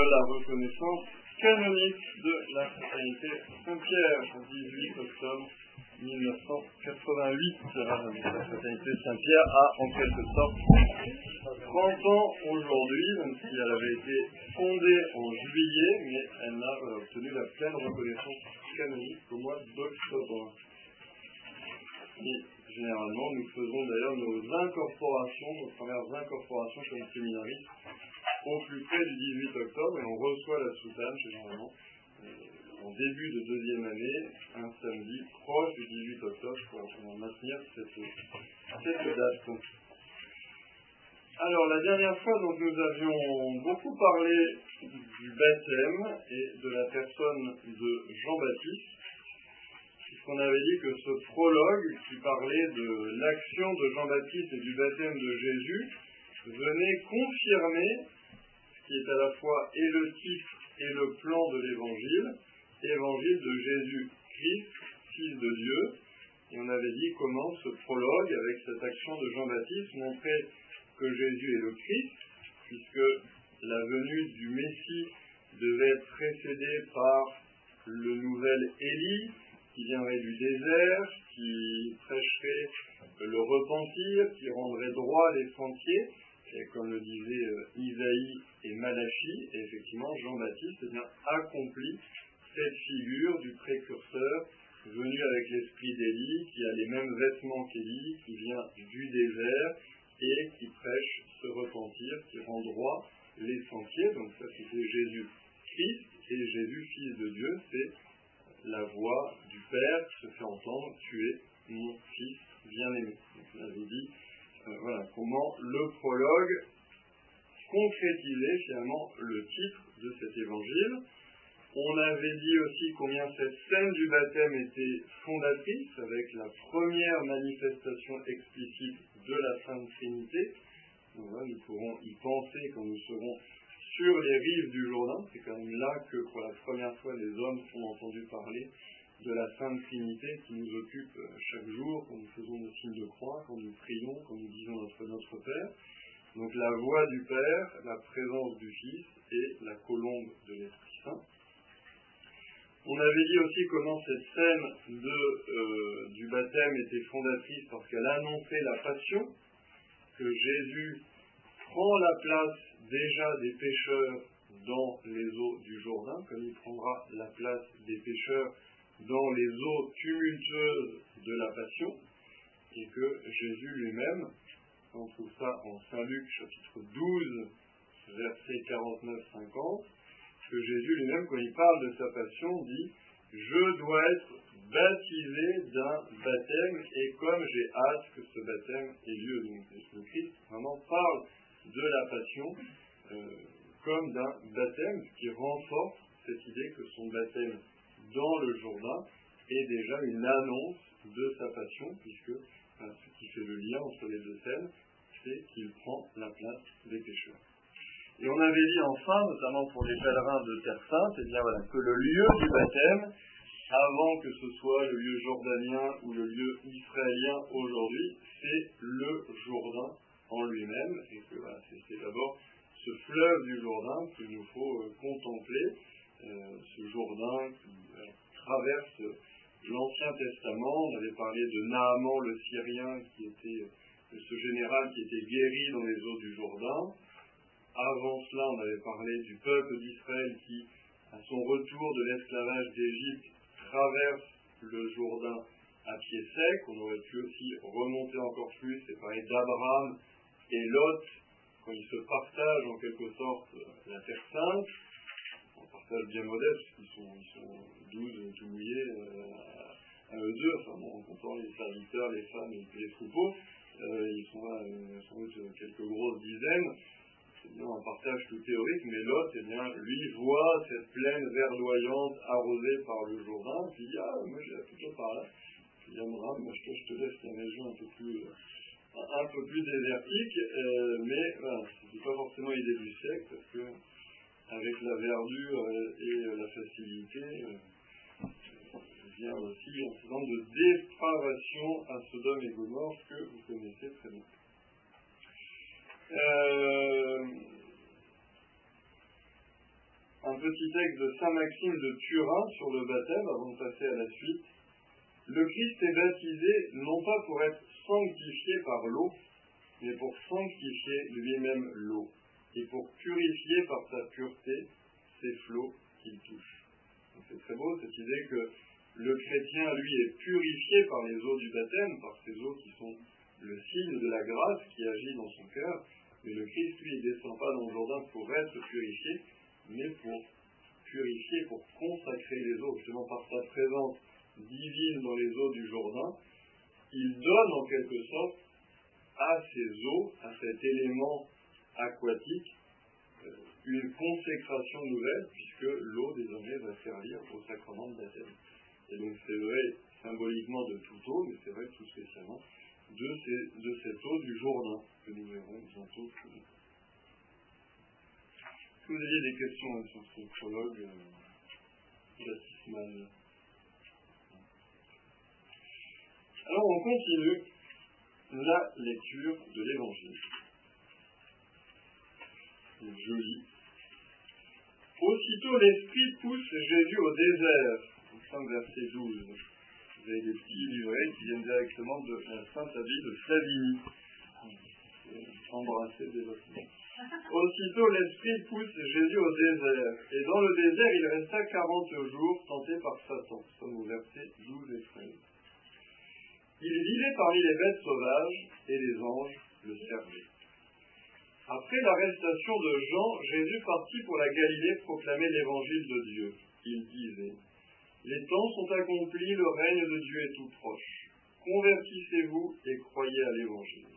la reconnaissance canonique de la fraternité Saint-Pierre, 18 octobre 1988. La fraternité Saint-Pierre a en quelque sorte 30 ans aujourd'hui, même si elle avait été fondée en juillet, mais elle n'a obtenu la pleine reconnaissance canonique qu'au mois d'octobre. Et généralement, nous faisons d'ailleurs nos incorporations, nos premières incorporations comme séminaristes au plus près du 18 octobre et on reçoit la soutane généralement euh, en début de deuxième année, un samedi proche du 18 octobre pour maintenir cette, cette date. Alors la dernière fois donc nous avions beaucoup parlé du baptême et de la personne de Jean-Baptiste puisqu'on avait dit que ce prologue qui parlait de l'action de Jean-Baptiste et du baptême de Jésus venait confirmer qui est à la fois et le titre et le plan de l'évangile, évangile de Jésus-Christ, Fils de Dieu. Et on avait dit comment ce prologue, avec cette action de Jean-Baptiste, montrait que Jésus est le Christ, puisque la venue du Messie devait être précédée par le nouvel Élie, qui viendrait du désert, qui prêcherait le repentir, qui rendrait droit les sentiers, comme le disaient euh, Isaïe et Malachi, effectivement Jean-Baptiste eh bien, accomplit cette figure du précurseur venu avec l'esprit d'Élie, qui a les mêmes vêtements qu'Élie, qui vient du désert et qui prêche ce repentir, qui rend droit les sentiers. Donc ça c'était Jésus-Christ et Jésus, fils de Dieu, c'est la voix du Père qui se fait entendre, tu es mon fils bien-aimé. Donc on avait dit euh, voilà, comment le prologue concrétisait finalement le titre de cet évangile. On avait dit aussi combien cette scène du baptême était fondatrice avec la première manifestation explicite de la Sainte Trinité. nous pourrons y penser quand nous serons sur les rives du Jourdain. C'est quand même là que pour la première fois les hommes ont entendu parler de la Sainte Trinité qui nous occupe euh, chaque jour quand nous faisons nos signes de croix, quand nous prions, quand nous disons notre, notre Père. Donc la voix du Père, la présence du Fils et la colombe de l'Esprit Saint. On avait dit aussi comment cette scène de, euh, du baptême était fondatrice parce qu'elle annonçait la passion, que Jésus prend la place déjà des pécheurs dans les eaux du Jourdain, comme il prendra la place des pécheurs dans les eaux tumultueuses de la passion, et que Jésus lui-même, on trouve ça en Saint Luc chapitre 12, versets 49-50, que Jésus lui-même, quand il parle de sa passion, dit Je dois être baptisé d'un baptême, et comme j'ai hâte que ce baptême ait lieu. Donc le Christ vraiment parle de la passion euh, comme d'un baptême, ce qui renforce cette idée que son baptême dans le Jourdain est déjà une annonce de sa passion, puisque ce qui fait le lien entre les deux scènes, c'est qu'il prend la place des pécheurs. Et on avait dit enfin, notamment pour les pèlerins de Terre Sainte, eh bien voilà, que le lieu du baptême, avant que ce soit le lieu jordanien ou le lieu israélien aujourd'hui, c'est le Jourdain en lui-même, et que c'est d'abord ce fleuve du Jourdain qu'il nous faut euh, contempler, euh, ce Jourdain qui euh, traverse l'Ancien Testament. On avait parlé de Naaman le Syrien, qui était ce général qui était guéri dans les eaux du Jourdain. Avant cela, on avait parlé du peuple d'Israël qui, à son retour de l'esclavage d'Égypte, traverse le Jourdain à pied sec. On aurait pu aussi remonter encore plus et parler d'Abraham et Lot, quand ils se partagent en quelque sorte la Terre Sainte bien modeste, ils sont, ils sont 12 tout mouillés euh, à eux deux, enfin bon, en comptant les serviteurs, les femmes et les troupeaux, euh, ils sont là euh, sans doute quelques grosses dizaines. C'est bien un partage tout théorique, mais l'autre, eh bien, lui voit cette plaine verdoyante arrosée par le Jourdain, puis il dit Ah, moi j'ai plutôt par là. Puis Abraham, moi je te, je te laisse la région un peu plus, plus désertique, mais voilà, c'est pas forcément idée du siècle, parce que avec la verdure et la facilité, euh, vient aussi un certain de dépravation à Sodome et Gomorre que vous connaissez très bien. Euh, un petit texte de Saint Maxime de Turin sur le baptême avant de passer à la suite. Le Christ est baptisé non pas pour être sanctifié par l'eau, mais pour sanctifier lui-même l'eau et pour purifier par sa pureté ces flots qu'il touche. C'est très beau cette idée que le chrétien, lui, est purifié par les eaux du baptême, par ces eaux qui sont le signe de la grâce qui agit dans son cœur. Mais le Christ, lui, ne descend pas dans le Jourdain pour être purifié, mais pour purifier, pour consacrer les eaux, justement par sa présence divine dans les eaux du Jourdain. Il donne en quelque sorte à ces eaux, à cet élément aquatique, euh, une consécration nouvelle, puisque l'eau désormais va servir au sacrement de baptême. Et donc c'est vrai symboliquement de toute eau, mais c'est vrai tout spécialement de, cette eau du Jourdain que nous verrons bientôt. Est-ce que vous aviez des questions hein, sur ce prologue euh, baptismal Alors on continue la lecture de l'Évangile. Joli. Aussitôt l'Esprit pousse Jésus au désert verset 12. Vous avez des petits livrets qui viennent directement de la Sainte Abbé de Savigny. Embrasser des Aussitôt l'Esprit pousse Jésus au désert, et dans le désert il resta quarante jours tenté par Satan. Nous sommes au verset 12 et 13. Il vivait parmi les bêtes sauvages, et les anges le servaient. Après l'arrestation de Jean, Jésus partit pour la Galilée proclamer l'évangile de Dieu. Il disait les temps sont accomplis, le règne de Dieu est tout proche. Convertissez-vous et croyez à l'Évangile.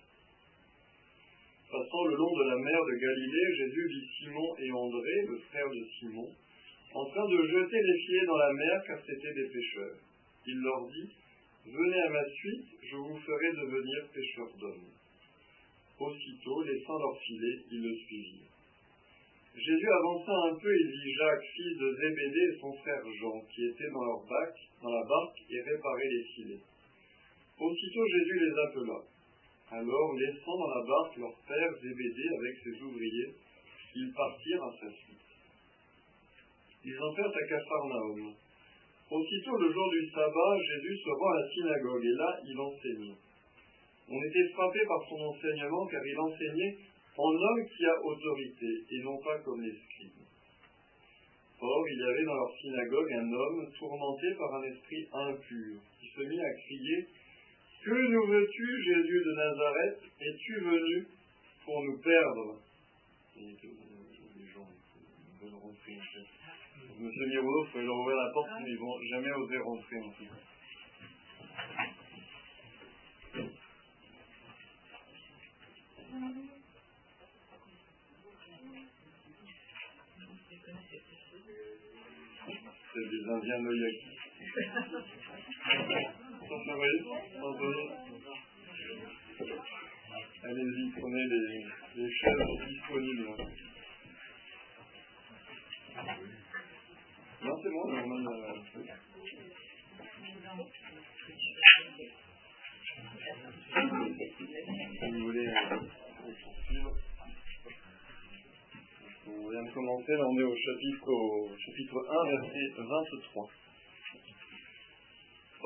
Passant le long de la mer de Galilée, Jésus vit Simon et André, le frère de Simon, en train de jeter les filets dans la mer car c'étaient des pêcheurs. Il leur dit, Venez à ma suite, je vous ferai devenir pêcheurs d'hommes. Aussitôt, laissant leurs filets, ils le suivirent. Jésus avança un peu et vit Jacques, fils de Zébédée, et son frère Jean, qui étaient dans leur bac, dans la barque, et réparaient les filets. Aussitôt Jésus les appela. Alors, laissant dans la barque leur père Zébédée avec ses ouvriers, ils partirent à sa suite. Ils entrèrent à Capharnaüm. Aussitôt, le jour du sabbat, Jésus se rend à la synagogue, et là, il enseignait. On était frappé par son enseignement, car il enseignait en homme qui a autorité, et non pas comme les scribes. Or, il y avait dans leur synagogue un homme tourmenté par un esprit impur, qui se mit à crier Que nous veux-tu, Jésus de Nazareth? Es-tu venu pour nous perdre? Et les gens veulent rentrer en fait. Monsieur Miro, il faut leur ouvrir la porte, mais ils vont jamais oser rentrer en fait. C'est des Indiens noyaki. Allez-y, prenez les, les chaises disponibles. Non, c'est bon, on a... Si vous voulez On vient de commencer, là on est au chapitre, au chapitre 1, verset 23.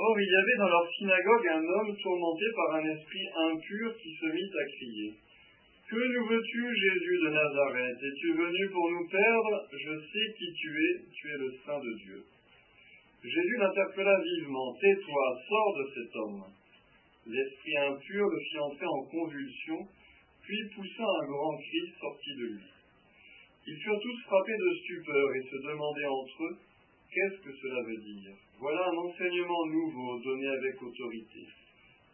Or, il y avait dans leur synagogue un homme tourmenté par un esprit impur qui se mit à crier. Que nous veux-tu, Jésus de Nazareth? Es-tu venu pour nous perdre? Je sais qui tu es, tu es le Saint de Dieu. Jésus l'interpella vivement. Tais-toi, sors de cet homme. L'esprit impur le fit entrer en convulsion, puis poussa un grand cri sorti de lui. Ils furent tous frappés de stupeur et se demandaient entre eux Qu'est-ce que cela veut dire? Voilà un enseignement nouveau donné avec autorité.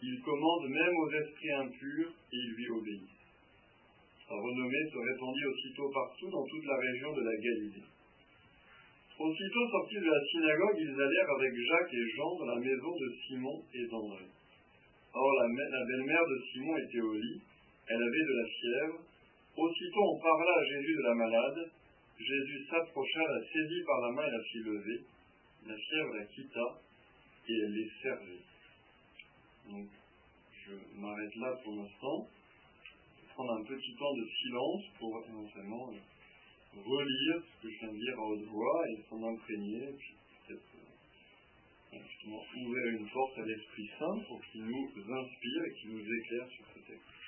Il commande même aux esprits impurs et ils lui obéissent. Sa renommée se répandit aussitôt partout dans toute la région de la Galilée. Aussitôt sortis de la synagogue, ils allèrent avec Jacques et Jean dans la maison de Simon et d'André. Or, la, la belle-mère de Simon était au lit, elle avait de la fièvre, Aussitôt on parla à Jésus de la malade. Jésus s'approcha, la saisit par la main et la fit lever. La fièvre la quitta et elle les servait. Donc, je m'arrête là pour l'instant. Prendre un petit temps de silence pour éventuellement relire ce que je viens de dire à haute imprégner, et puis peut-être justement ouvrir une porte à l'Esprit Saint pour qu'il nous inspire et qu'il nous éclaire sur ce texte.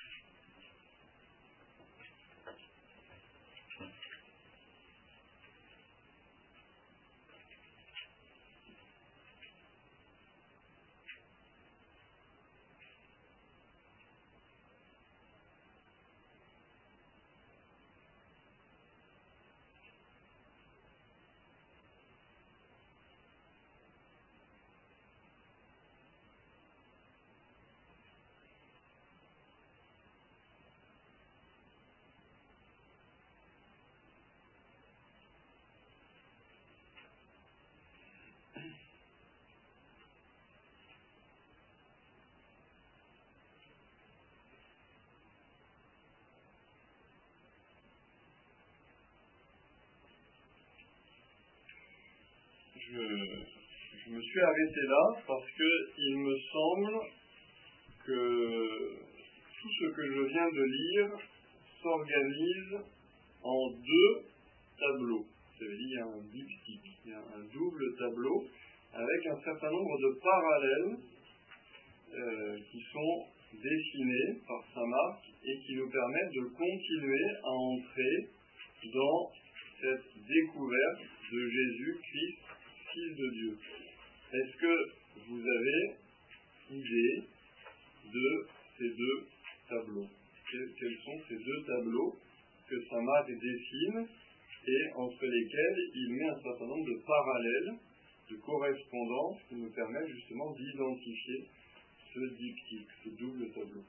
Je, me suis arrêté là parce qu'il me semble que tout ce que je viens de lire s'organise en deux tableaux. C'est-à-dire il un diptyque, il un double tableau avec un certain nombre de parallèles euh, qui sont dessinés par Saint-Marc et qui nous permettent de continuer à entrer dans cette découverte de Jésus-Christ de Dieu. Est-ce que vous avez idée de ces deux tableaux? Quels sont ces deux tableaux que Saint-Marc dessine et entre lesquels il met un certain nombre de parallèles, de correspondances qui nous permettent justement d'identifier ce diptyque, ce double tableau?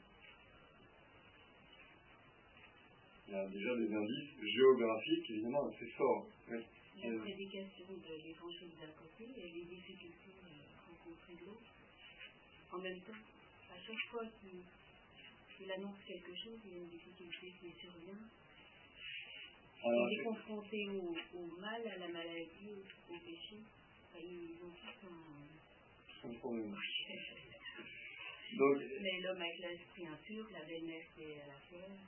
Il y a déjà des indices géographiques évidemment assez forts la prédication de l'évangile d'un côté et les difficultés rencontrées de l'autre. En même temps, à chaque fois qu'il annonce quelque chose, il y a une difficulté qui survient. il est confronté au, mal, à la maladie, au, péché. ils ont tous un, problème. Mais l'homme avec l'esprit impur, la est à la terre.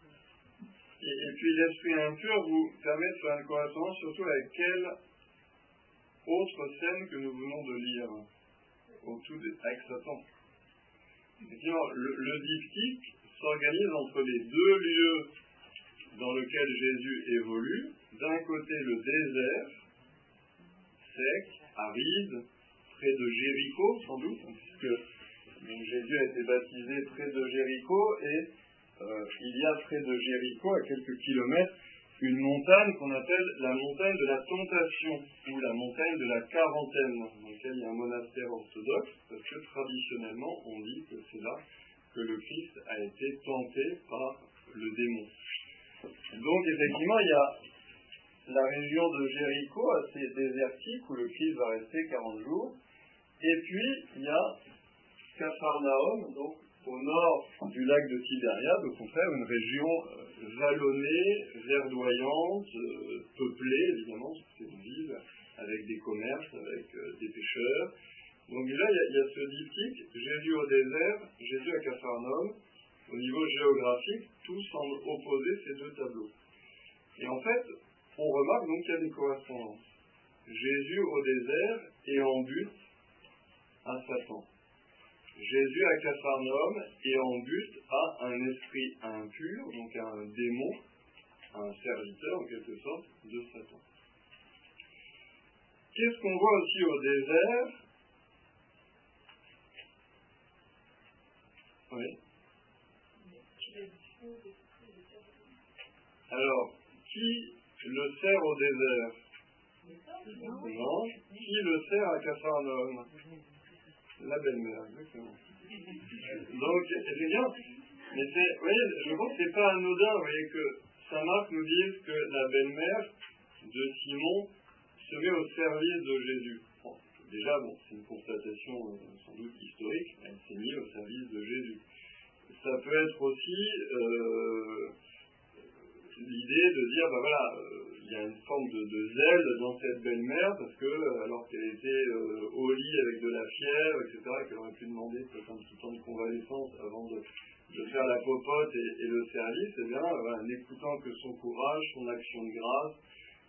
Et, puis l'esprit impur vous permet de faire une correspondance surtout avec quelle autre scène que nous venons de lire au tout avec Satan. Le, le diptyque s'organise entre les deux lieux dans lesquels Jésus évolue. D'un côté le désert, sec, aride, près de Jéricho sans doute, puisque Jésus a été baptisé près de Jéricho et il y a près de Jéricho, à quelques kilomètres, une montagne qu'on appelle la montagne de la tentation ou la montagne de la quarantaine, dans laquelle il y a un monastère orthodoxe, parce que traditionnellement on dit que c'est là que le Christ a été tenté par le démon. Donc effectivement, il y a la région de Jéricho assez désertique où le Christ va rester 40 jours, et puis il y a Capharnaüm, donc au nord du lac de Tibériade, au contraire, une région euh, vallonnée, verdoyante, euh, peuplée, évidemment, c'est une ville, avec des commerces, avec euh, des pêcheurs. Donc là, il y, a ce diptyque, Jésus au désert, Jésus à Capharnaüm. Au niveau géographique, tout semble opposer ces deux tableaux. Et en fait, on remarque donc qu'il y a des correspondances. Jésus au désert et en but à Satan. Jésus à Capharnaüm et en but à un esprit impur, donc à un démon, un serviteur en quelque sorte de Satan. Qu'est-ce qu'on voit aussi au désert? Oui. Alors, qui le sert au désert? Non. Qui le sert à Capharnaüm la belle-mère, exactement. Donc, effectivement, mais c'est, vous voyez, je pense que c'est pas anodin, vous voyez, que Saint Marc nous dise que la belle-mère de Simon se met au service de Jésus. déjà, bon, c'est une constatation euh, sans doute historique, elle s'est mise au service de Jésus. Ça peut être aussi euh, l'idée de dire, ben voilà, euh, il y a une forme de, zèle dans cette belle-mère, parce que, euh, alors qu'elle était euh, au lit avec de la fièvre, etc., qu'elle aurait pu demander peut-être un petit temps de convalescence avant de, faire la popote et, le service, eh bien, en écoutant que son courage, son action de grâce,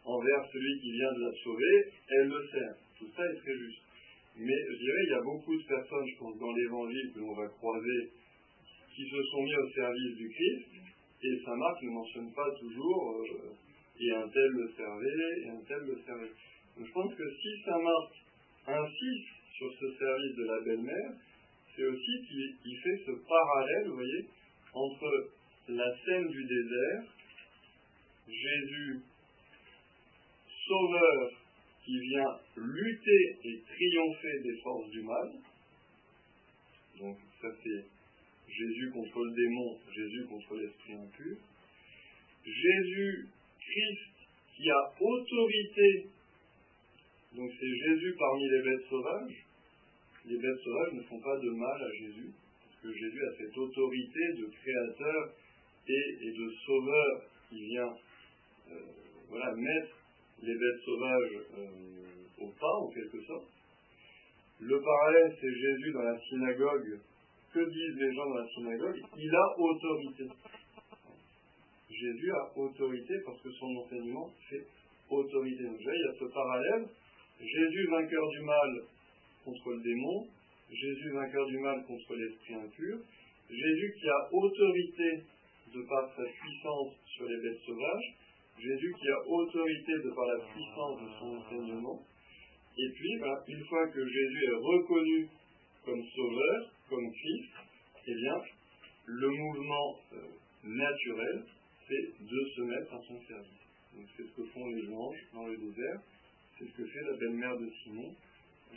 envers celui qui vient de la sauver, elle le sert. Tout ça est très juste. Mais je dirais, il y a beaucoup de personnes, je pense, dans l'évangile que l'on va croiser, qui se sont mis au service du Christ, et Marc ne mentionne pas toujours, euh, et un tel le servait, et un tel le servait. Donc je pense que si Marc insiste sur ce service de la belle-mère, c'est aussi qu'il fait ce parallèle, vous voyez, entre la scène du désert, Jésus, sauveur, qui vient lutter et triompher des forces du mal. Donc ça c'est Jésus contre le démon, Jésus contre l'esprit impur. Jésus, Christ, qui a autorité. Donc c'est Jésus parmi les bêtes sauvages. Les bêtes sauvages ne font pas de mal à Jésus, parce que Jésus a cette autorité de créateur et, de sauveur qui vient euh, voilà, mettre les bêtes sauvages euh, au pas, en quelque sorte. Le parallèle, c'est Jésus dans la synagogue. Que disent les gens dans la synagogue Il a autorité. Jésus a autorité parce que son enseignement fait autorité. Donc, il y a ce parallèle. Jésus vainqueur du mal contre le démon, Jésus vainqueur du mal contre l'esprit impur, Jésus qui a autorité de par sa puissance sur les bêtes sauvages, Jésus qui a autorité de par la puissance de son enseignement. Et puis, ben, une fois que Jésus est reconnu comme sauveur, comme Christ, eh bien, le mouvement euh, naturel, c'est de se mettre à son service. C'est ce que font les anges dans le désert, c'est ce que fait la belle-mère de Simon euh,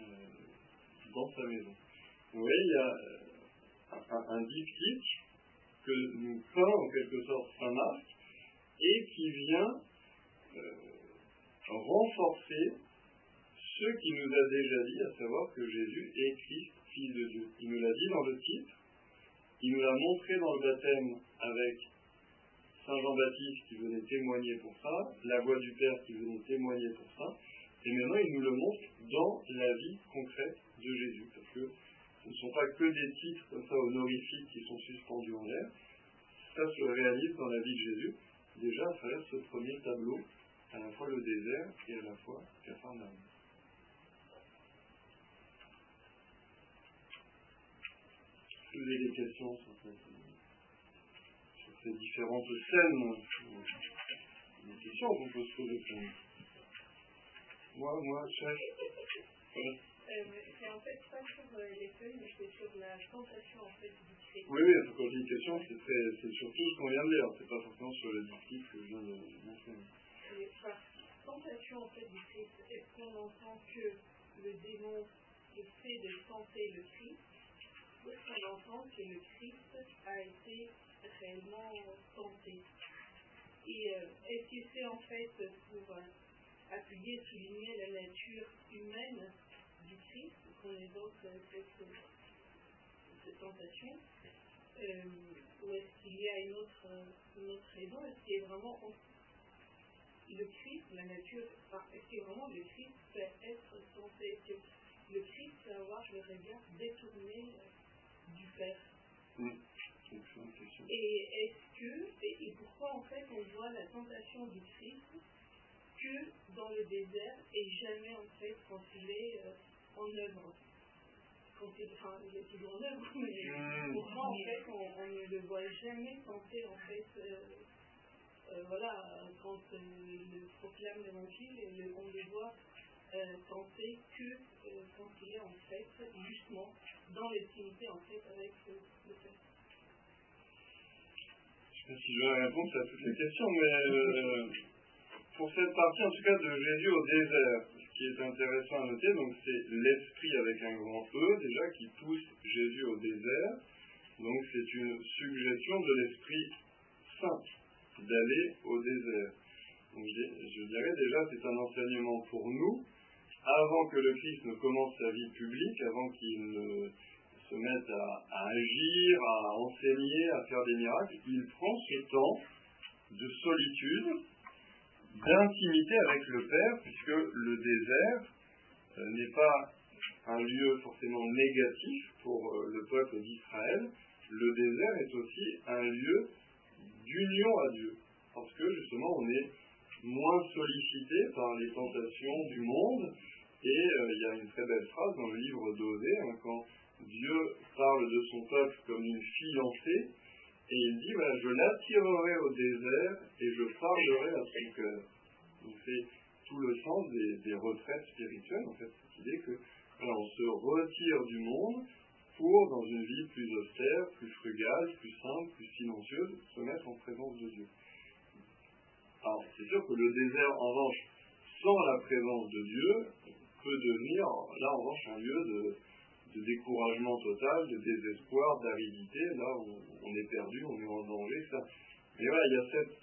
dans sa maison. Vous voyez, il y a euh, un, un diptyque que nous peint en quelque sorte Saint Marc, et qui vient renforcer ce qu'il nous a déjà dit, à savoir que Jésus est Christ, Fils de Dieu. Il nous l'a dit dans le titre, il nous l'a montré dans le baptême avec Saint Jean-Baptiste qui venait témoigner pour ça, la voix du Père qui venait témoigner pour ça, et maintenant il nous le montre dans la vie concrète de Jésus, parce que ce ne sont pas que des titres comme ça honorifiques qui sont suspendus en l'air, ça se réalise dans la vie de Jésus, déjà à travers ce premier tableau, à la fois le désert et à la fois Capharnaüm. Avez des questions sur, sur ces différentes scènes Des questions qu'on peut se poser Moi, moi, chef. Euh, c'est en fait pas sur euh, les feuilles, mais c'est sur la tentation en fait du Christ. Oui, oui, quand je dis question, c'est surtout ce qu'on vient de dire, c'est pas forcément sur les disciples que je viens de mentionner. Par tentation en fait du Christ, est-ce qu'on entend que le démon essaie de tenter le Christ, qu'on entend que le Christ a été réellement tenté. Et euh, est-ce que c'est en fait pour appuyer, souligner la nature humaine du Christ qu'on évoque cette, cette tentation euh, Ou est-ce qu'il y a une autre, une autre raison? Est-ce qu'il a vraiment le Christ, la nature, est-ce que vraiment le Christ peut être tenté? Est-ce que le Christ peut avoir le regard détourné euh, du Père oui. Et est-ce que, et, et pourquoi en fait on voit la tentation du Christ que dans le désert et jamais en fait quand il est euh, en œuvre? Quand il, enfin, il est toujours en œuvre, mais mmh. pourquoi en fait on, on, ne le voit jamais tenter en fait, euh, euh, voilà, quand euh, il proclame l'évangile, on le voit euh, tenter que euh, quand est en fait justement dans l'intimité en fait avec le Père. Je sais pas si je vais répondre à toutes les questions, mais pour cette partie en tout cas de Jésus au désert, ce qui est intéressant à noter, donc c'est l'esprit avec un grand E déjà qui pousse Jésus au désert. Donc c'est une suggestion de l'Esprit Saint d'aller au désert. Donc je, dirais déjà c'est un enseignement pour nous, avant que le Christ ne commence sa vie publique, avant qu'il ne se mette à, agir, à enseigner, à faire des miracles, il prend ce temps de solitude d'intimité avec le Père, puisque le désert euh, n'est pas un lieu forcément négatif pour euh, le peuple d'Israël, le désert est aussi un lieu d'union à Dieu, parce que justement on est moins sollicité par les tentations du monde. Et euh, il y a une très belle phrase dans le livre d'Osée, quand Dieu parle de son peuple comme une fiancée, et il dit, voilà, je l'attirerai au désert et je parlerai à son cœur. Donc c'est tout le sens des, retraites spirituelles, en fait, cette idée que on se retire du monde pour, dans une vie plus austère, plus frugale, plus simple, plus silencieuse, se mettre en présence de Dieu. Alors, c'est sûr que le désert, en revanche, sans la présence de Dieu, peut devenir, là, en revanche, un lieu de, découragement total, de désespoir, d'aridité, là où on est perdu, on est en danger, ça. Mais voilà, il y a cette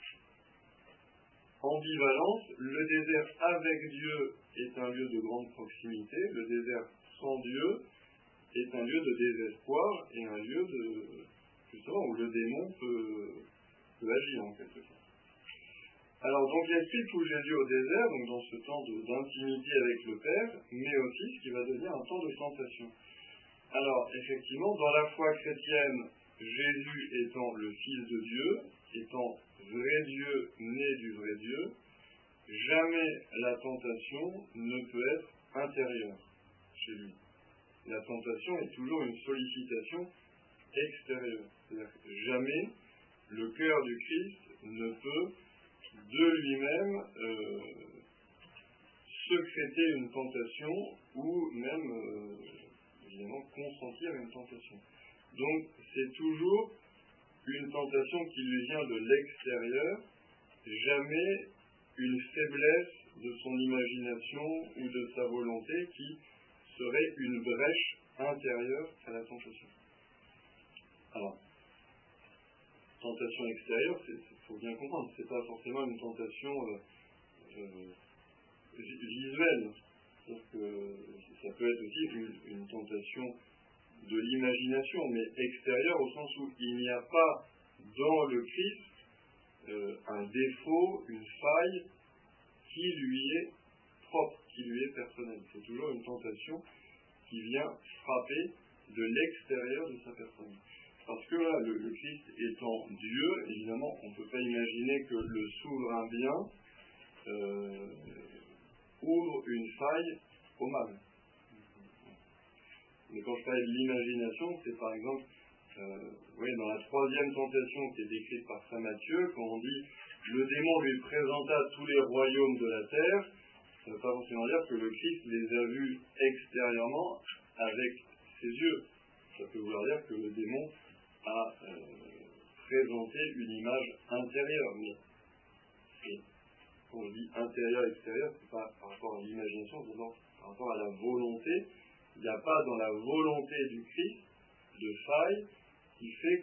ambivalence. Le désert avec Dieu est un lieu de grande proximité, le désert sans Dieu est un lieu de désespoir et un lieu de, justement, où le démon peut, peut agir en quelque sorte. Alors, donc, il explique tout Jésus au désert, donc dans ce temps d'intimité avec le Père, mais aussi ce qui va devenir un temps de tentation. Alors, effectivement, dans la foi chrétienne, Jésus étant le Fils de Dieu, étant vrai Dieu né du vrai Dieu, jamais la tentation ne peut être intérieure chez lui. La tentation est toujours une sollicitation extérieure. Jamais le cœur du Christ ne peut de lui-même euh, secréter une tentation ou même euh, évidemment consentir une tentation. Donc c'est toujours une tentation qui lui vient de l'extérieur, jamais une faiblesse de son imagination ou de sa volonté qui serait une brèche intérieure à la tentation. Alors, tentation extérieure, il faut bien comprendre, ce n'est pas forcément une tentation euh, euh, visuelle. Que ça peut être aussi une tentation de l'imagination, mais extérieure au sens où il n'y a pas dans le Christ euh, un défaut, une faille qui lui est propre, qui lui est personnel. C'est toujours une tentation qui vient frapper de l'extérieur de sa personne. Parce que là, le, Christ étant Dieu, évidemment, on ne peut pas imaginer que le souverain bien euh, ouvre une faille au mal. Mais quand je parle de l'imagination, c'est par exemple, euh, dans la troisième tentation qui est décrite par Saint Matthieu, quand on dit le démon lui présenta tous les royaumes de la terre, ça ne veut pas forcément dire que le Christ les a vus extérieurement avec ses yeux. Ça peut vouloir dire que le démon a euh, présenté une image intérieure. Mais quand je dis intérieur, extérieur, c'est pas par rapport à l'imagination, c'est par rapport à la volonté il n'y a pas dans la volonté du Christ de faille qui fait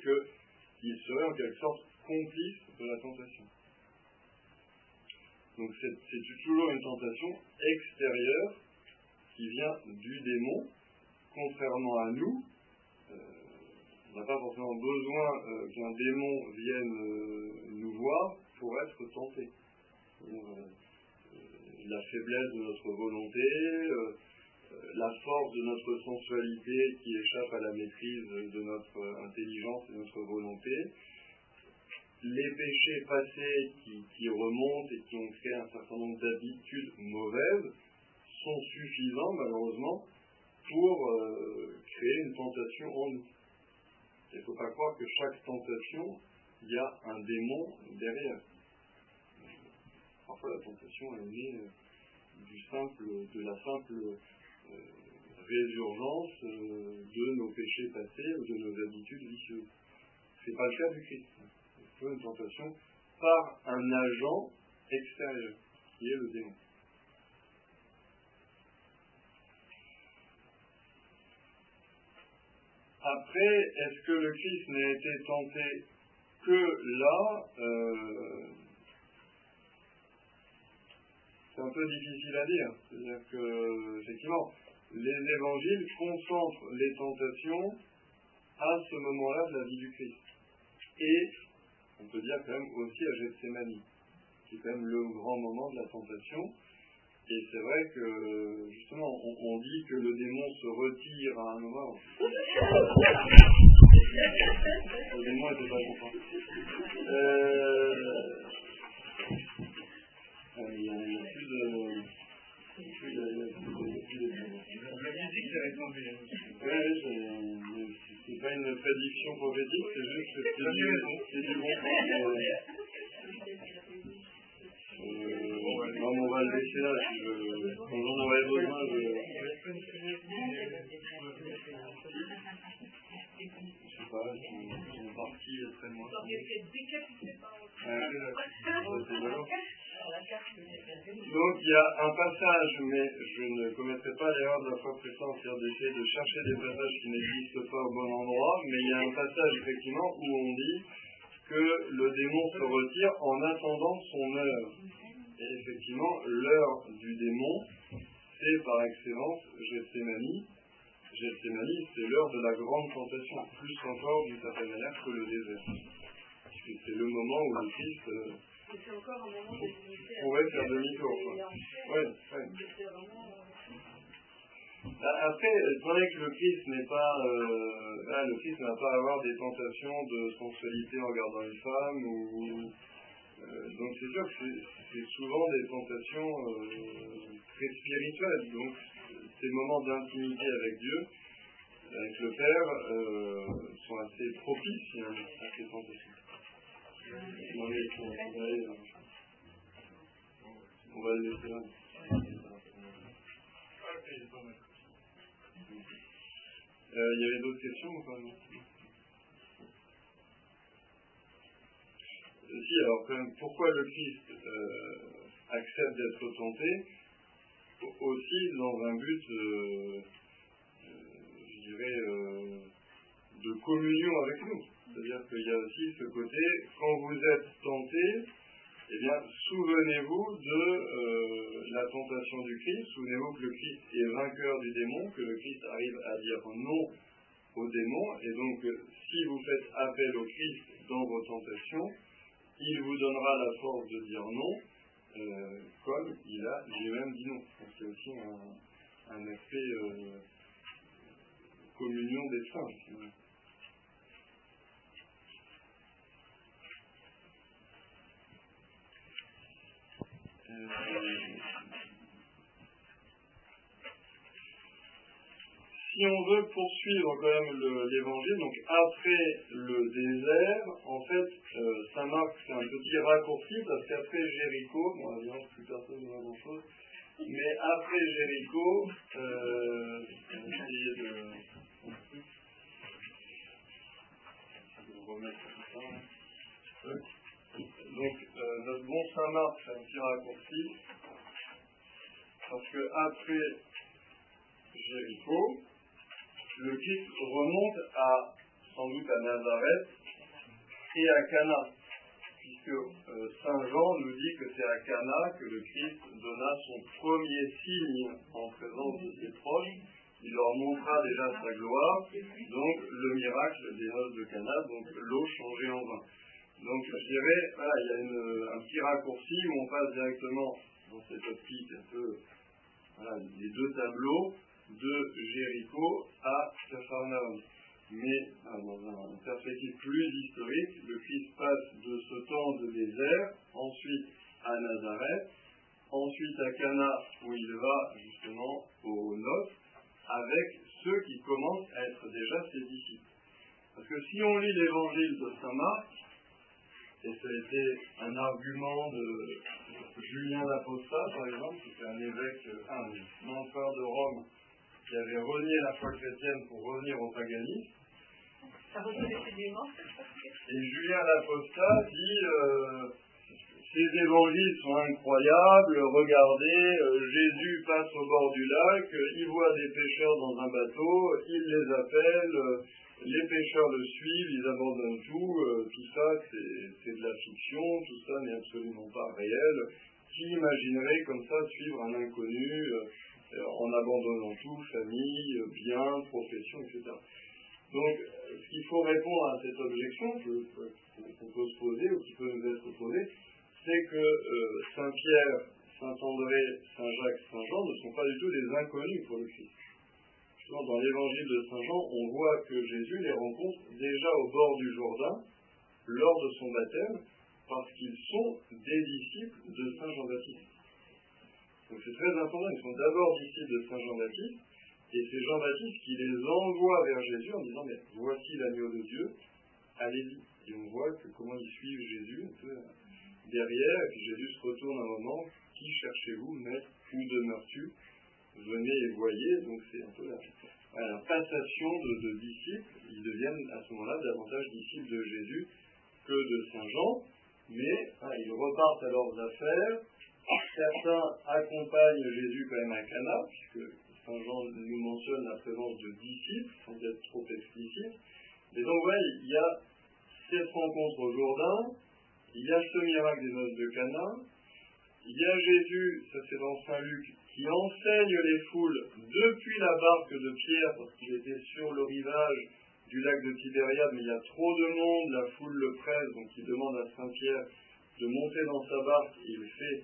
qu'il serait en quelque sorte complice de la tentation. Donc c'est toujours une tentation extérieure qui vient du démon, contrairement à nous. Euh, on n'a pas forcément besoin euh, qu'un démon vienne euh, nous voir pour être tenté. la faiblesse de notre volonté, la force de notre sensualité qui échappe à la maîtrise de notre intelligence et de notre volonté, les péchés passés qui, remontent et qui ont créé un certain nombre d'habitudes mauvaises sont suffisants malheureusement pour euh, créer une tentation en nous. Il ne faut pas croire que chaque tentation, il y a un démon derrière. Parfois la tentation est née euh, de la simple euh, résurgence euh, de nos péchés passés ou de nos habitudes vicieuses. Ce n'est pas le cas du Christ. C'est une tentation par un agent extérieur, qui est le démon. Après, est-ce que le Christ n'a été tenté que là euh, c'est un peu difficile à dire. C'est-à-dire que, effectivement, les évangiles concentrent les tentations à ce moment-là de la vie du Christ. Et, on peut dire quand même aussi à Gethsemane, qui est quand même le grand moment de la tentation. Et c'est vrai que, justement, on, dit que le démon se retire à un moment. le démon n'était pas content. Euh, La musique est répondue. Oui, c'est pas une prédiction prophétique, c'est juste que c'est du, bon euh, non, on va le laisser là. Je, j'en aurai besoin, je. Je sais pas, son parti est très loin. Donc il y a un passage, mais je ne commettrai pas l'erreur de la fois précédente, c'est-à-dire d'essayer de chercher des passages qui n'existent pas au bon endroit, mais il y a un passage effectivement où on dit que le démon se retire en attendant son heure. Et effectivement, l'heure du démon, c'est par excellence Gethsemane. Gethsemane, c'est l'heure de la grande tentation, plus encore d'une certaine manière que le désert. Parce que c'est le moment où le Christ euh, pourrait faire demi-tour. Oui, oui. Après, étant donné que le Christ n'est pas, euh, le Christ n'a pas à avoir des tentations de sensualité en regardant une femme ou, euh, donc c'est sûr que c'est souvent des tentations euh, très spirituelles. Donc ces moments d'intimité avec Dieu, avec le Père, euh, sont assez propices à ces tentations. On, on va le laisser là. Euh, il y avait d'autres questions ou euh, Si, alors quand même, pourquoi le Christ euh, accepte d'être tenté Aussi dans un but, je dirais, de communion avec nous? C'est-à-dire qu'il y a aussi ce côté, quand vous êtes tenté, eh bien, souvenez-vous de euh, la tentation du Christ, souvenez-vous que le Christ est vainqueur du démon, que le Christ arrive à dire non au démon, et donc si vous faites appel au Christ dans vos tentations, il vous donnera la force de dire non, euh, comme il a lui-même dit non. C'est aussi un, un aspect euh, communion des saints. Si on veut poursuivre quand même l'évangile, donc après le désert, en fait, euh, Saint Marc fait un petit raccourci parce qu'après Jéricho, bon évidemment plus personne ne grand chose, mais après Jéricho, euh, de, remettre tout ça. Donc, euh, notre bon Saint-Marc fait un petit raccourci, parce que après Jéricho, le Christ remonte à, sans doute à Nazareth et à Cana, puisque euh, Saint Jean nous dit que c'est à Cana que le Christ donna son premier signe en présence de ses proches. Il leur montra déjà sa gloire, donc le miracle des noces de Cana, donc l'eau changée en vin. Donc je dirais, voilà, il y a un petit raccourci où on passe directement dans cette optique un peu, voilà, les deux tableaux de Jéricho à Capharnaüm. Mais dans une perspective plus historique, le Christ passe de ce temps de désert, ensuite à Nazareth, ensuite à Cana où il va justement au noces, avec ceux qui commencent à être déjà ses disciples. Parce que si on lit l'évangile de Saint Marc, et ça a été un argument de Julien l'Apostat, par exemple, qui était un évêque, un empereur de Rome, qui avait renié la foi chrétienne pour revenir au paganisme. Et Julien l'Apostat dit euh, ces évangiles sont incroyables, regardez, euh, Jésus passe au bord du lac, il voit des pêcheurs dans un bateau, il les appelle, euh, les pêcheurs le suivent, ils abandonnent tout, euh, tout ça c'est de la fiction, tout ça n'est absolument pas réel. Qui imaginerait comme ça suivre un inconnu euh, en abandonnant tout, famille, euh, biens, profession, etc. Donc, ce qu'il faut répondre à cette objection qu'on peut se poser ou qui peut nous être posée, c'est que Saint-Pierre, Saint-André, Saint-Jacques, Saint-Jean ne sont pas du tout des inconnus pour le Christ dans l'évangile de Saint Jean, on voit que Jésus les rencontre déjà au bord du Jourdain, lors de son baptême, parce qu'ils sont des disciples de Saint Jean-Baptiste. Donc c'est très important, ils sont d'abord disciples de Saint Jean-Baptiste, et c'est Jean-Baptiste qui les envoie vers Jésus en disant, mais voici l'agneau de Dieu, allez-y. Et on voit que comment ils suivent Jésus un peu derrière, et puis Jésus se retourne un moment, qui cherchez-vous, maître, où demeures-tu Venez et voyez, donc c'est un peu la, passation de, disciples, ils deviennent à ce moment-là davantage disciples de Jésus que de Saint Jean, mais hein, ils repartent à leurs affaires, certains accompagnent Jésus quand même à Cana, puisque Saint Jean nous mentionne la présence de disciples, sans être trop explicite. Mais donc voilà, il y a cette rencontre au Jourdain, il y a ce miracle des noces de Cana, il y a Jésus, ça c'est dans Saint Luc, qui enseigne les foules depuis la barque de Pierre, parce qu'il était sur le rivage du lac de Tibériade, mais il y a trop de monde, la foule le presse, donc il demande à Saint Pierre de monter dans sa barque, et il fait,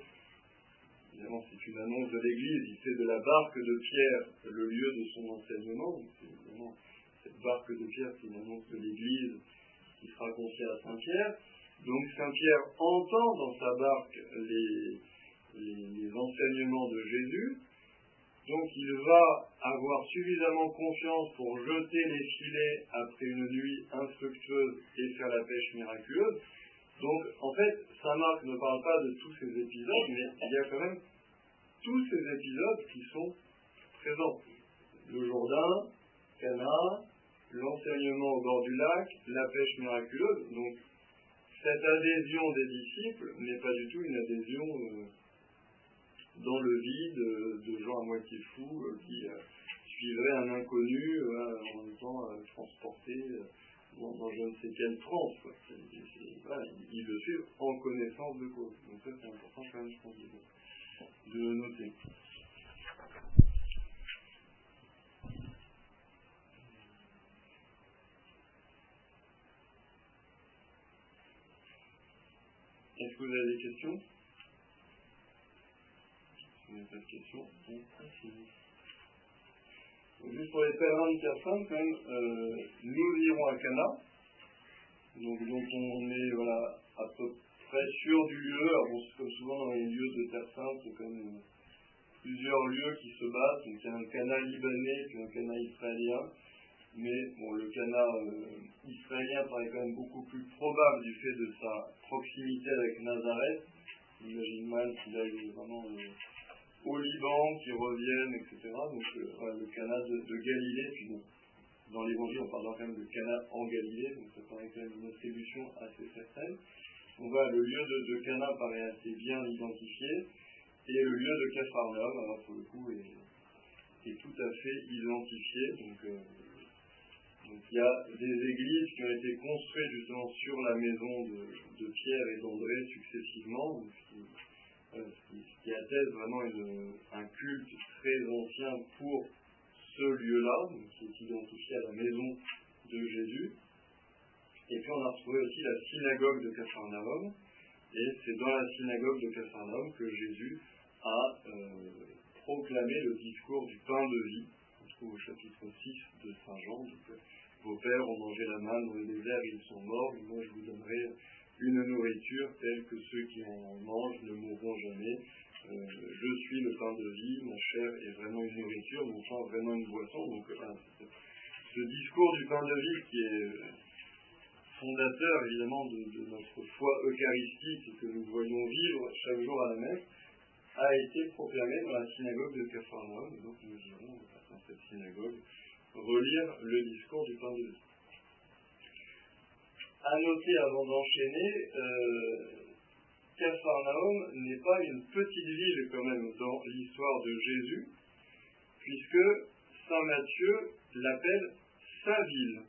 évidemment c'est une annonce de l'Église, il fait de la barque de Pierre le lieu de son enseignement, évidemment cette barque de Pierre c'est une annonce de l'Église qui sera confiée à Saint Pierre, donc Saint Pierre entend dans sa barque les, les, enseignements de Jésus, donc il va avoir suffisamment confiance pour jeter les filets après une nuit infructueuse et faire la pêche miraculeuse. Donc en fait, Saint Marc ne parle pas de tous ces épisodes, mais il y a quand même tous ces épisodes qui sont présents. Le Jourdain, Cana, l'enseignement au bord du lac, la pêche miraculeuse. Donc cette adhésion des disciples n'est pas du tout une adhésion euh, dans le vide euh, de gens à moitié fous euh, qui suivraient un inconnu en étant transporté dans, je ne sais quelle transe. ils le suivent en connaissance de cause. Donc ça c'est important quand même, je pense, de, de le noter. Est-ce que vous avez des questions? On juste pour les pèlerins de Sainte, quand euh, nous irons à Cana, donc on est à peu près sûr du lieu. Alors bon, comme souvent dans les lieux de Terre Sainte, c'est quand même plusieurs lieux qui se battent. Donc il y a un Cana libanais puis un Cana israélien mais bon, le canard euh, israélien paraît quand même beaucoup plus probable du fait de sa proximité avec Nazareth. J'imagine mal qu'il aille vraiment euh, au Liban, qu'il revienne, etc. Donc euh, le canard de, Galilée, puis dans l'évangile on parlera quand même de Cana en Galilée, donc ça paraît quand même une attribution assez certaine. Donc voilà, le lieu de, de Cana paraît assez bien identifié, et le lieu de Capharnaüm, alors pour le coup, est, tout à fait identifié. Donc, donc il y a des églises qui ont été construites justement sur la maison de, Pierre et d'André successivement, ce qui, atteste vraiment un culte très ancien pour ce lieu-là, qui est identifié à la maison de Jésus. Et puis on a retrouvé aussi la synagogue de Capharnaüm, et c'est dans la synagogue de Capharnaüm que Jésus a euh, proclamé le discours du pain de vie. On trouve au chapitre 6 de Saint Jean. Vos pères ont mangé la manne dans le désert ils sont morts, et moi je vous donnerai une nourriture telle que ceux qui en mangent ne mourront jamais. Euh, je suis le pain de vie, ma chair est vraiment une nourriture, mon sang vraiment une boisson. Donc ce discours du pain de vie qui est fondateur évidemment de, notre foi eucharistique et que nous voyons vivre chaque jour à la messe, a été proclamé dans la synagogue de Capharnaüm. Donc nous irons dans cette synagogue relire le discours du pain de vie. À noter avant d'enchaîner, euh, Capharnaüm n'est pas une petite ville quand même dans l'histoire de Jésus, puisque Saint Matthieu l'appelle sa ville.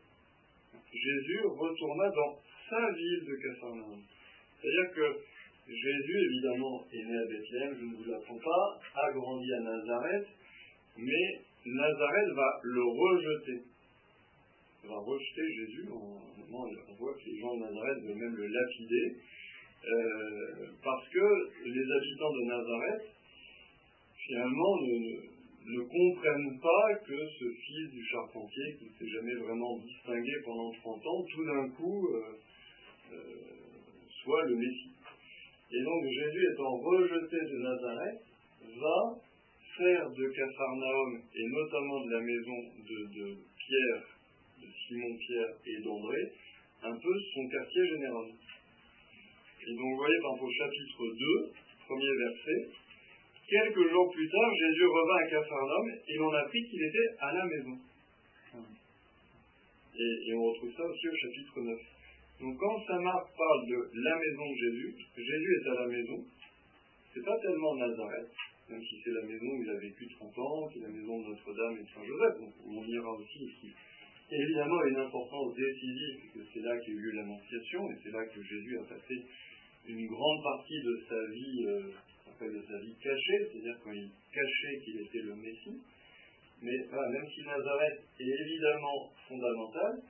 Jésus retourna dans sa ville de Capharnaüm. C'est-à-dire que Jésus, évidemment, est né à Bethléem, je ne vous l'apprends pas, a grandi à Nazareth, mais Nazareth va le rejeter. Va rejeter Jésus. On, voit que les gens de Nazareth veulent même le lapider. Euh, parce que les habitants de Nazareth, finalement, ne, comprennent pas que ce fils du charpentier, qui ne s'est jamais vraiment distingué pendant 30 ans, tout d'un coup euh, euh, soit le Messie. Et donc Jésus étant rejeté de Nazareth, va faire de Capharnaüm, et notamment de la maison de, Pierre, Pierre et d'André, un peu son quartier général. Et donc vous voyez par exemple au chapitre 2, premier verset, quelques jours plus tard, Jésus revint à Capharnaüm et l'on apprit qu'il était à la maison. Et, on retrouve ça aussi au chapitre 9. Donc quand Saint Marc parle de la maison de Jésus, Jésus est à la maison, c'est pas tellement Nazareth, même si c'est la maison où il a vécu 30 ans, c'est la maison de Notre-Dame et de Saint-Joseph, donc on ira aussi ici. Évidemment, une importance décisive, que c'est là qu'il y a eu l'Annonciation, et c'est là que Jésus a passé une grande partie de sa vie, euh, de sa vie cachée, c'est-à-dire quand il cachait qu'il était le Messie. Mais même si Nazareth est évidemment fondamental,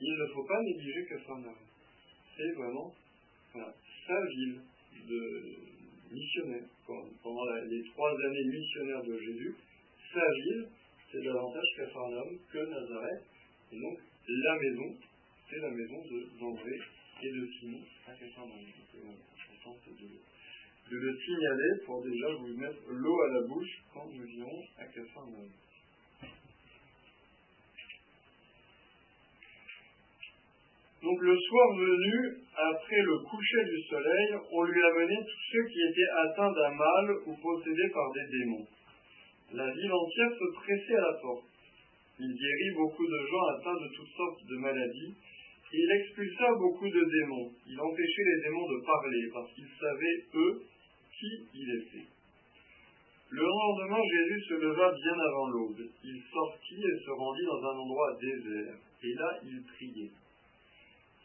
il ne faut pas négliger Capernaum. C'est vraiment sa ville de, missionnaire. Pendant les trois années missionnaires de Jésus, sa ville, c'est davantage Capharnaüm que Nazareth. Et donc, la maison, c'est la maison d'André et de Simon à. L'important, c'est de, de, le signaler pour déjà vous mettre l'eau à la bouche quand nous irons à Capharnaüm. Donc le soir venu, après le coucher du soleil, on lui amenait tous ceux qui étaient atteints d'un mal ou possédés par des démons. La ville entière se pressait à la porte. Il guérit beaucoup de gens atteints de toutes sortes de maladies. Il expulsa beaucoup de démons. Il empêchait les démons de parler parce qu'ils savaient, eux, qui il était. Le lendemain, Jésus se leva bien avant l'aube. Il sortit et se rendit dans un endroit désert. Et là, il priait.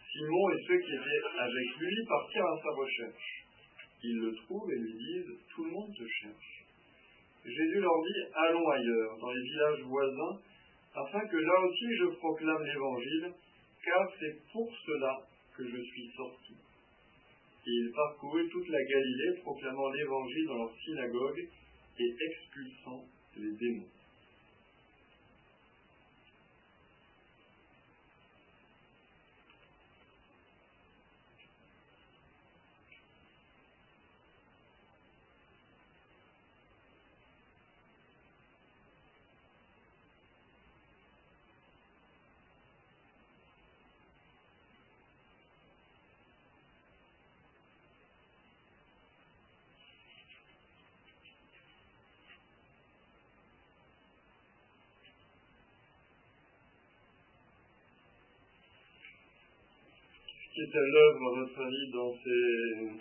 Simon et ceux qui étaient avec lui partirent à sa recherche. Ils le trouvent et lui disent Tout le monde te cherche. Jésus leur dit Allons ailleurs, dans les villages voisins, afin que là aussi je proclame l'évangile, car c'est pour cela que je suis sorti. Et il parcourut toute la Galilée, proclamant l'évangile dans leur synagogue et expulsant les démons. Qui est à l'œuvre, à votre avis, dans ces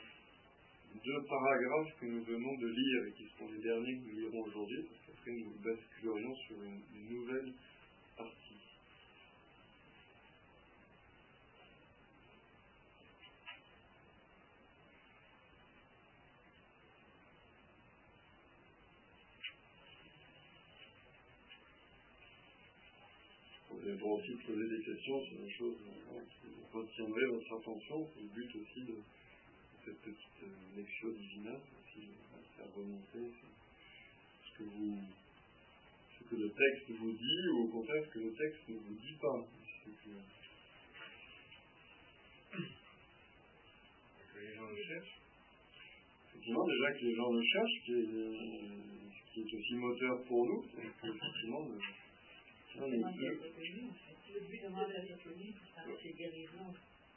deux paragraphes que nous venons de lire et qui seront les derniers que nous lirons aujourd'hui, parce qu'après nous basculerions sur une nouvelle pour aussi poser des questions sur des choses qui retiendraient votre attention. C'est le but aussi de cette petite euh, lecture divina, aussi à faire remonter ce que, vous, ce que le texte vous dit ou au contraire ce que le texte ne vous dit pas. Que, les gens le cherchent. Effectivement, déjà que les gens le cherchent, qui est, ce qui est aussi moteur pour nous, c'est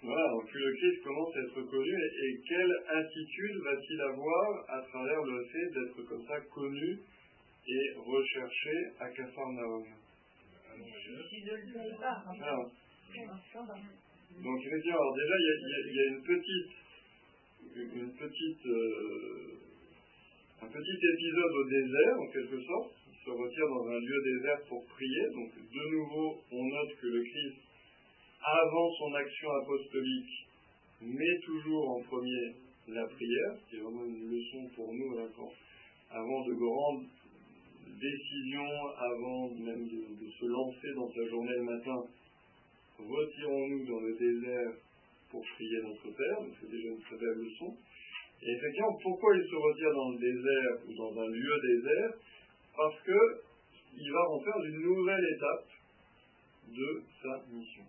voilà, donc plus le Christ commence à être connu, et, quelle attitude va-t-il avoir à travers le fait d'être comme ça connu et recherché à Capharnaüm Donc? Effectivement, alors déjà il y, a, une petite, une petite, euh, un petit épisode au désert en quelque sorte, se retire dans un lieu désert pour prier. Donc de nouveau, on note que le Christ, avant son action apostolique, met toujours en premier la prière, qui est vraiment une leçon pour nous avant de grandes décisions, avant même de, se lancer dans sa journée le matin, retirons-nous dans le désert pour prier notre Père, c'est déjà une très belle leçon. Et effectivement, pourquoi il se retire dans le désert ou dans un lieu désert? Parce qu'il va rentrer dans une nouvelle étape de sa mission.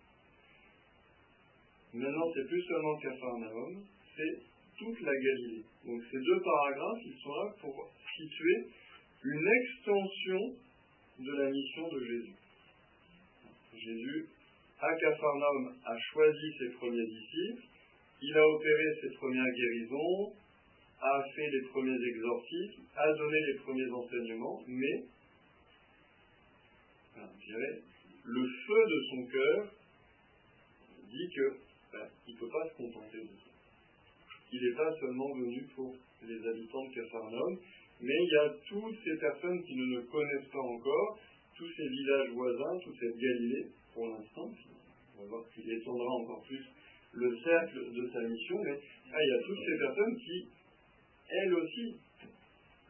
Maintenant, c'est plus seulement Capharnaüm, c'est toute la Galilée. Donc ces deux paragraphes, ils sont là pour situer une extension de la mission de Jésus. Jésus, à Capharnaüm, a choisi ses premiers disciples, il a opéré ses premières guérisons, a fait les premiers exorcismes, a donné les premiers enseignements, mais je dirais, le feu de son cœur dit que ben, il ne peut pas se contenter de ça. Il n'est pas seulement venu pour les habitants de Capharnaüm, mais il y a toutes ces personnes qui ne le connaissent pas encore, tous ces villages voisins, toute cette Galilée, pour l'instant. On va voir qu'il étendra encore plus le cercle de sa mission, mais ah, il y a toutes ces personnes qui, elles aussi,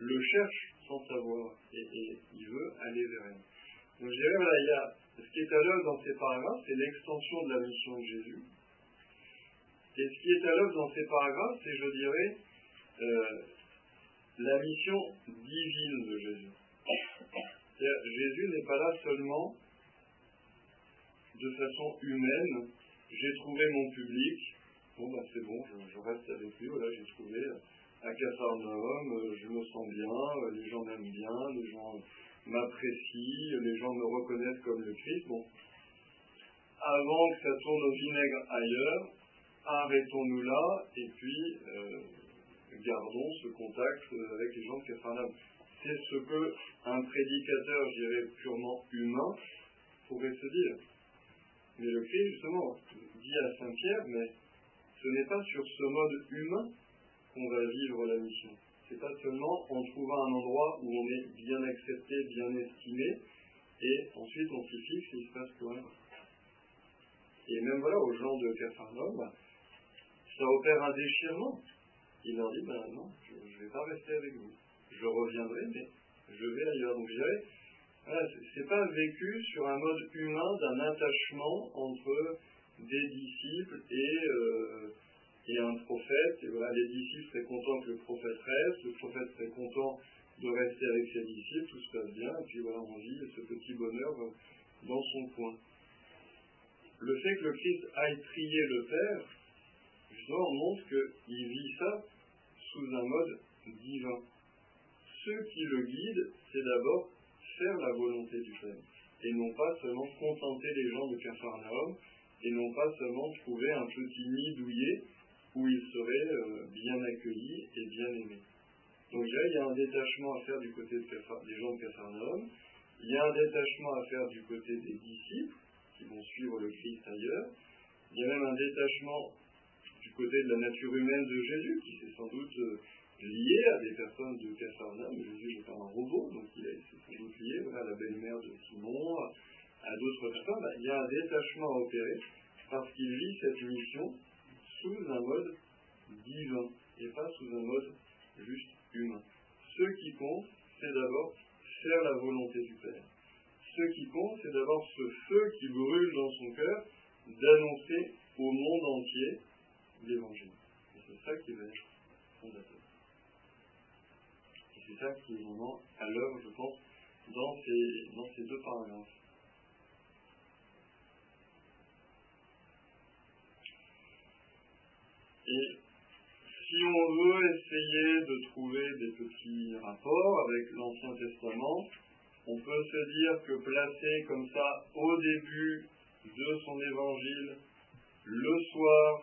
le cherchent sans savoir, et, il veut aller vers elles. Donc je dirais, voilà, il y a, ce qui est à l'œuvre dans ces paragraphes, c'est l'extension de la mission de Jésus. Et ce qui est à l'œuvre dans ces paragraphes, c'est, je dirais, euh, la mission divine de Jésus. Jésus n'est pas là seulement de façon humaine. J'ai trouvé mon public, bon bah c'est bon, je, reste avec lui, voilà, j'ai trouvé à Capharnaüm, je me sens bien, les gens m'aiment bien, les gens m'apprécient, les gens me reconnaissent comme le Christ. Bon, avant que ça tourne au vinaigre ailleurs, arrêtons-nous là et puis euh, gardons ce contact avec les gens de Capharnaüm. C'est ce que un prédicateur, je dirais, purement humain pourrait se dire. Mais le Christ, justement, dit à Saint-Pierre, mais ce n'est pas sur ce mode humain qu'on va vivre la mission. C'est pas seulement en trouvant un endroit où on est bien accepté, bien estimé, et ensuite on s'y fixe et il se passe rien. Et même voilà, aux gens de Capharnaüm, ça opère un déchirement. Il leur dit, ben non, je ne vais pas rester avec vous. Je reviendrai, mais je vais ailleurs. Donc je voilà, c'est pas vécu sur un mode humain d'un attachement entre des disciples et, euh, et un prophète. Et voilà, les disciples seraient contents que le prophète reste, le prophète serait content de rester avec ses disciples, tout se passe bien, et puis voilà, on vit ce petit bonheur dans son coin. Le fait que le Christ aille prier le Père, justement, montre qu'il vit ça sous un mode divin. Ce qui le guide, c'est d'abord faire la volonté du Père, et non pas seulement contenter les gens de Capharnaüm, et non pas seulement trouver un petit nid douillet où il serait euh, bien accueilli et bien aimé. Donc là, il y a un détachement à faire du côté des gens de Capharnaüm, il y a un détachement à faire du côté des disciples qui vont suivre le Christ ailleurs, il y a même un détachement du côté de la nature humaine de Jésus qui s'est sans doute euh, lié à des personnes de Capharnaüm. Jésus n'est pas un robot, donc il est sans doute lié à la belle-mère de Simon, à d'autres personnes. Il y a un détachement à opérer parce qu'il vit cette mission sous un mode divin et pas sous un mode juste humain. Ce qui compte, c'est d'abord faire la volonté du Père. Ce qui compte, c'est d'abord ce feu qui brûle dans son cœur d'annoncer au monde entier l'évangile. Et c'est ça qui va être fondateur. Et c'est ça qui est vraiment à l'œuvre, je pense, dans ces, dans ces deux paragraphes. Et si on veut essayer de trouver des petits rapports avec l'Ancien Testament, on peut se dire que placer comme ça au début de son évangile, le soir,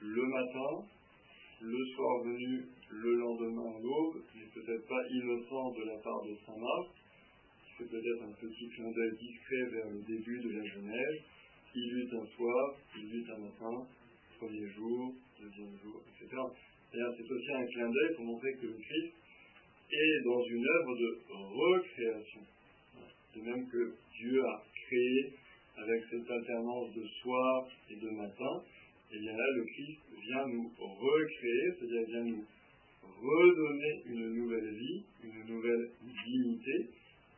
le matin, le soir venu, le lendemain à l'aube, n'est peut-être pas innocent de la part de Saint Marc, c'est peut-être un petit clin d'œil discret vers le début de la Genèse. Il eut un soir, il eut un matin, premier jour, deuxième jour, etc. C'est aussi un clin d'œil pour montrer que le Christ est dans une œuvre de recréation. De même que Dieu a créé avec cette alternance de soir et de matin, et bien là, le Christ vient nous recréer, c'est-à-dire vient nous redonner une nouvelle vie, une nouvelle dignité.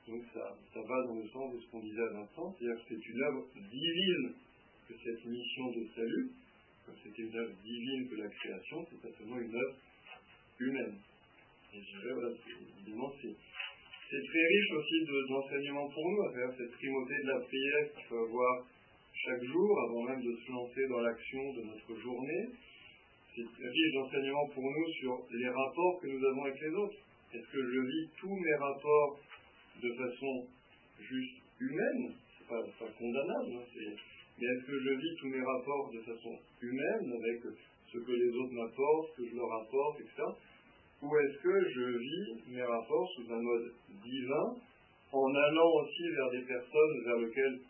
Donc ça, ça va dans le sens de ce qu'on disait à l'instant, c'est-à-dire que c'est une œuvre divine que cette mission de salut, comme c'était une œuvre divine que la création, c'est pas seulement une œuvre humaine. Et je dirais, voilà, c'est, très riche aussi d'enseignements pour nous, à travers cette primauté de la prière qu'il faut avoir chaque jour, avant même de se lancer dans l'action de notre journée. c'est riche d'enseignements pour nous sur les rapports que nous avons avec les autres. Est-ce que je vis tous mes rapports de façon juste humaine? C'est pas, pas condamnable, hein, mais est-ce que je vis tous mes rapports de façon humaine avec ce que les autres m'apportent, ce que je leur apporte, etc. Ou est-ce que je vis mes rapports sous un mode divin en allant aussi vers des personnes vers lesquelles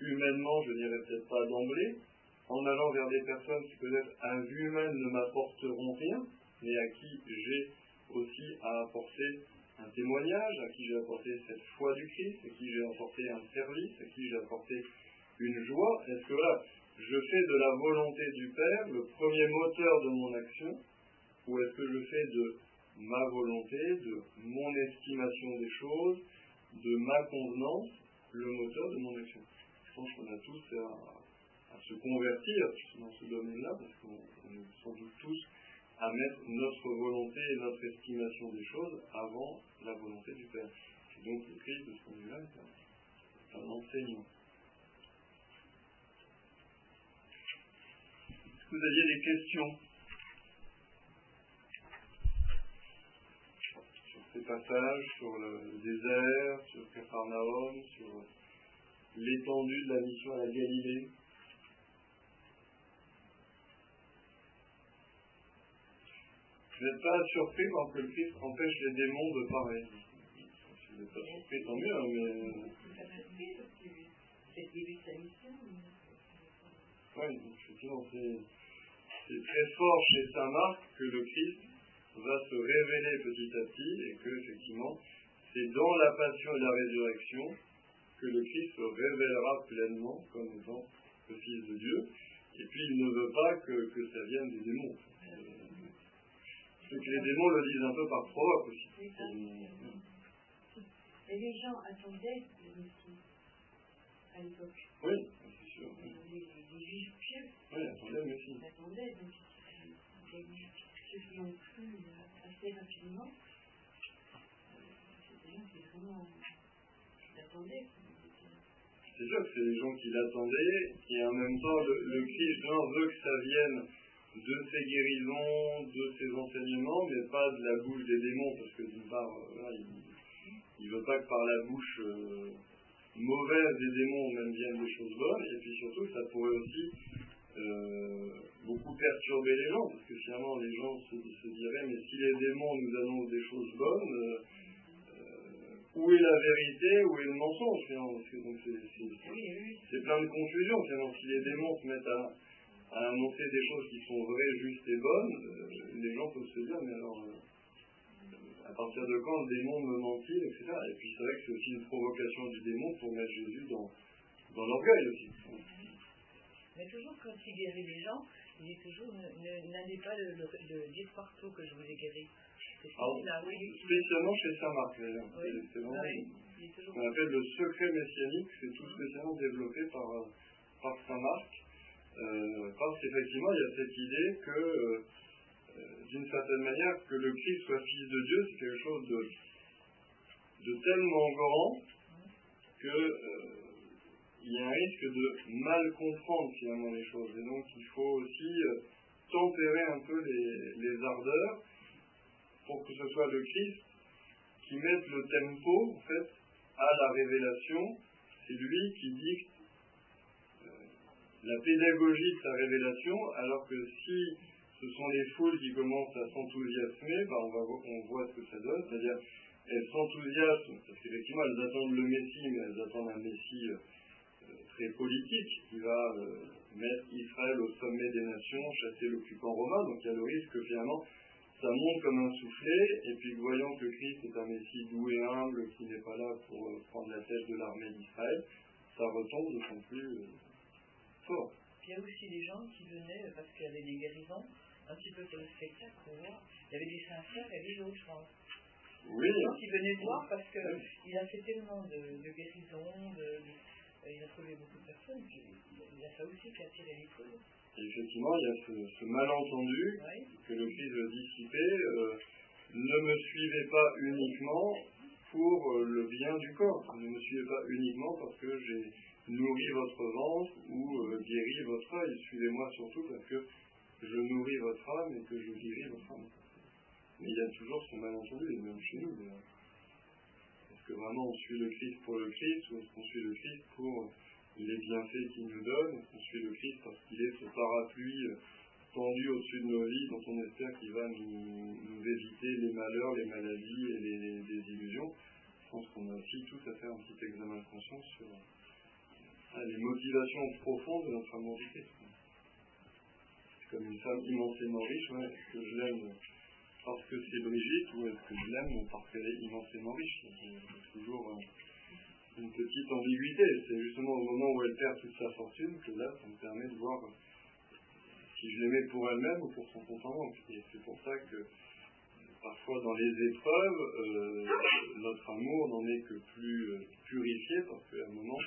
humainement je dirais peut-être pas d'emblée, en allant vers des personnes qui peut-être à vue humaine ne m'apporteront rien, mais à qui j'ai aussi à apporter un témoignage, à qui j'ai apporté cette foi du Christ, à qui j'ai apporté un service, à qui j'ai apporté une joie. Est-ce que là, je fais de la volonté du Père le premier moteur de mon action, ou est-ce que je fais de ma volonté, de mon estimation des choses, de ma convenance, le moteur de mon action? Je pense qu'on a tous à, se convertir dans ce domaine-là, parce qu'on est sans doute tous à mettre notre volonté et notre estimation des choses avant la volonté du Père. Et donc le Christ, de ce point de vue-là, est un enseignant. Est-ce que vous aviez des questions sur ces passages, sur le désert, sur Capharnaüm, sur l'étendue de la mission à la Galilée Vous n'êtes pas surpris quand le Christ empêche les démons de parler. Si vous n'êtes pas surpris, tant mieux, hein, mais. Oui, effectivement, c'est très fort chez Saint Marc que le Christ va se révéler petit à petit et que, effectivement, c'est dans la passion et la résurrection que le Christ se révélera pleinement comme étant le Fils de Dieu. Et puis, il ne veut pas que, que ça vienne des démons que les démons le disent un peu par provoque aussi. Et les gens attendaient le Messie à l'époque. Oui, c'est sûr. Oui. Les, les, juifs Oui, donc ceux qui ont cru assez rapidement, c'est des gens qui vraiment l'attendaient. C'est sûr que c'est des gens qui l'attendaient, et en même temps, le, le Christ veut que ça vienne de ses guérisons, de ses enseignements, mais pas de la bouche des démons, parce que d'une part, euh, il ne veut pas que par la bouche euh, mauvaise des démons même viennent des choses bonnes, et puis surtout ça pourrait aussi euh, beaucoup perturber les gens, parce que finalement les gens se, se, diraient, mais si les démons nous annoncent des choses bonnes, euh, où est la vérité, où est le mensonge finalement Parce que donc c'est plein de confusion finalement. Si les démons se mettent à à annoncer des choses qui sont vraies, justes et bonnes, euh, les gens peuvent se dire, mais alors, euh, à partir de quand le démon me ment-il, etc. Et puis c'est vrai que c'est aussi une provocation du démon pour mettre Jésus dans, dans l'orgueil aussi. Mais toujours quand il guérit les gens, il dit toujours, n'allez pas le, le, le, dire partout que je vous ai guéri. Alors, là, oui, spécialement chez Saint-Marc, d'ailleurs. Oui. C'est vraiment oui, ce qu'on appelle le secret messianique, c'est tout spécialement développé par, par Saint-Marc. Euh, parce qu'effectivement, il y a cette idée que, euh, d'une certaine manière, que le Christ soit fils de Dieu, c'est quelque chose de, de tellement grand que euh, il y a un risque de mal comprendre finalement les choses. Et donc, il faut aussi tempérer un peu les, ardeurs pour que ce soit le Christ qui mette le tempo, en fait, à la révélation. C'est lui qui dicte la pédagogie de sa révélation, alors que si ce sont les foules qui commencent à s'enthousiasmer, ben on, va, on voit ce que ça donne, c'est-à-dire elles s'enthousiasment, parce qu'effectivement elles attendent le Messie, mais elles attendent un Messie euh, très politique, qui va euh, mettre Israël au sommet des nations, chasser l'occupant romain, donc il y a le risque que finalement ça monte comme un soufflet, et puis voyant que Christ est un Messie doux et humble, qui n'est pas là pour euh, prendre la tête de l'armée d'Israël, ça retombe d'autant plus fort. Il y a aussi des gens qui venaient parce qu'il y avait des guérisons, un petit peu pour le spectacle, pour voir. Il y avait des sincères et des autres, je pense. Oui. Des gens qui venaient voir parce qu'il oui. a fait tellement de, de guérisons, de, de, il a trouvé beaucoup de personnes, il y a ça aussi qui a attiré les foules. Et effectivement, il y a ce, ce malentendu oui. que le Christ veut dissiper. Euh, ne me suivez pas uniquement pour euh, le bien du corps. Ne me suivez pas uniquement parce que j'ai nourrit votre ventre ou euh, guérit votre œil. Suivez-moi surtout parce que je nourris votre âme et que je guéris votre âme. Mais il y a toujours ce malentendu, et même chez nous d'ailleurs. Est-ce que vraiment on suit le Christ pour le Christ ou est-ce qu'on suit le Christ pour les bienfaits qu'il nous donne Est-ce qu'on suit le Christ parce qu'il est ce parapluie euh, tendu au-dessus de nos vies dont on espère qu'il va nous, éviter les malheurs, les maladies et les, désillusions Je pense qu'on a aussi tout à faire un petit examen de conscience sur euh, les motivations profondes de notre amour du Christ. Comme une femme immensément riche, est-ce que je l'aime parce que c'est Brigitte ou est-ce que je l'aime parce qu'elle est immensément riche C'est toujours euh, une petite ambiguïté. C'est justement au moment où elle perd toute sa fortune que là, ça me permet de voir si je l'aimais pour elle-même ou pour son compte en banque. Et c'est pour ça que parfois dans les épreuves, euh, notre amour n'en est que plus euh, purifié parce qu'à un moment,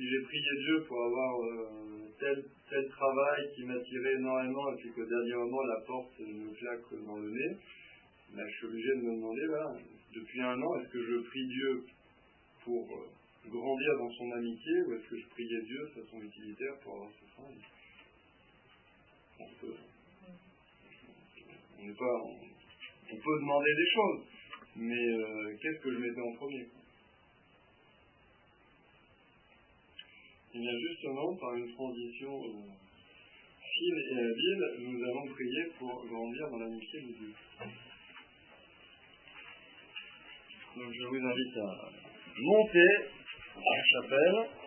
si j'ai prié Dieu pour avoir euh, tel, travail qui m'attirait énormément et puis qu'au dernier moment la porte me claque dans le nez, ben, je suis obligé de me demander, depuis un an, est-ce que je prie Dieu pour euh, grandir dans son amitié ou est-ce que je priais Dieu de façon utilitaire pour avoir ce travail? On peut, on, peut demander des choses, mais euh, qu'est-ce que je mettais en premier? Eh bien justement, par une transition euh, fine et habile, nous allons prier pour grandir dans l'amitié de Dieu. Donc je vous invite à monter à la chapelle.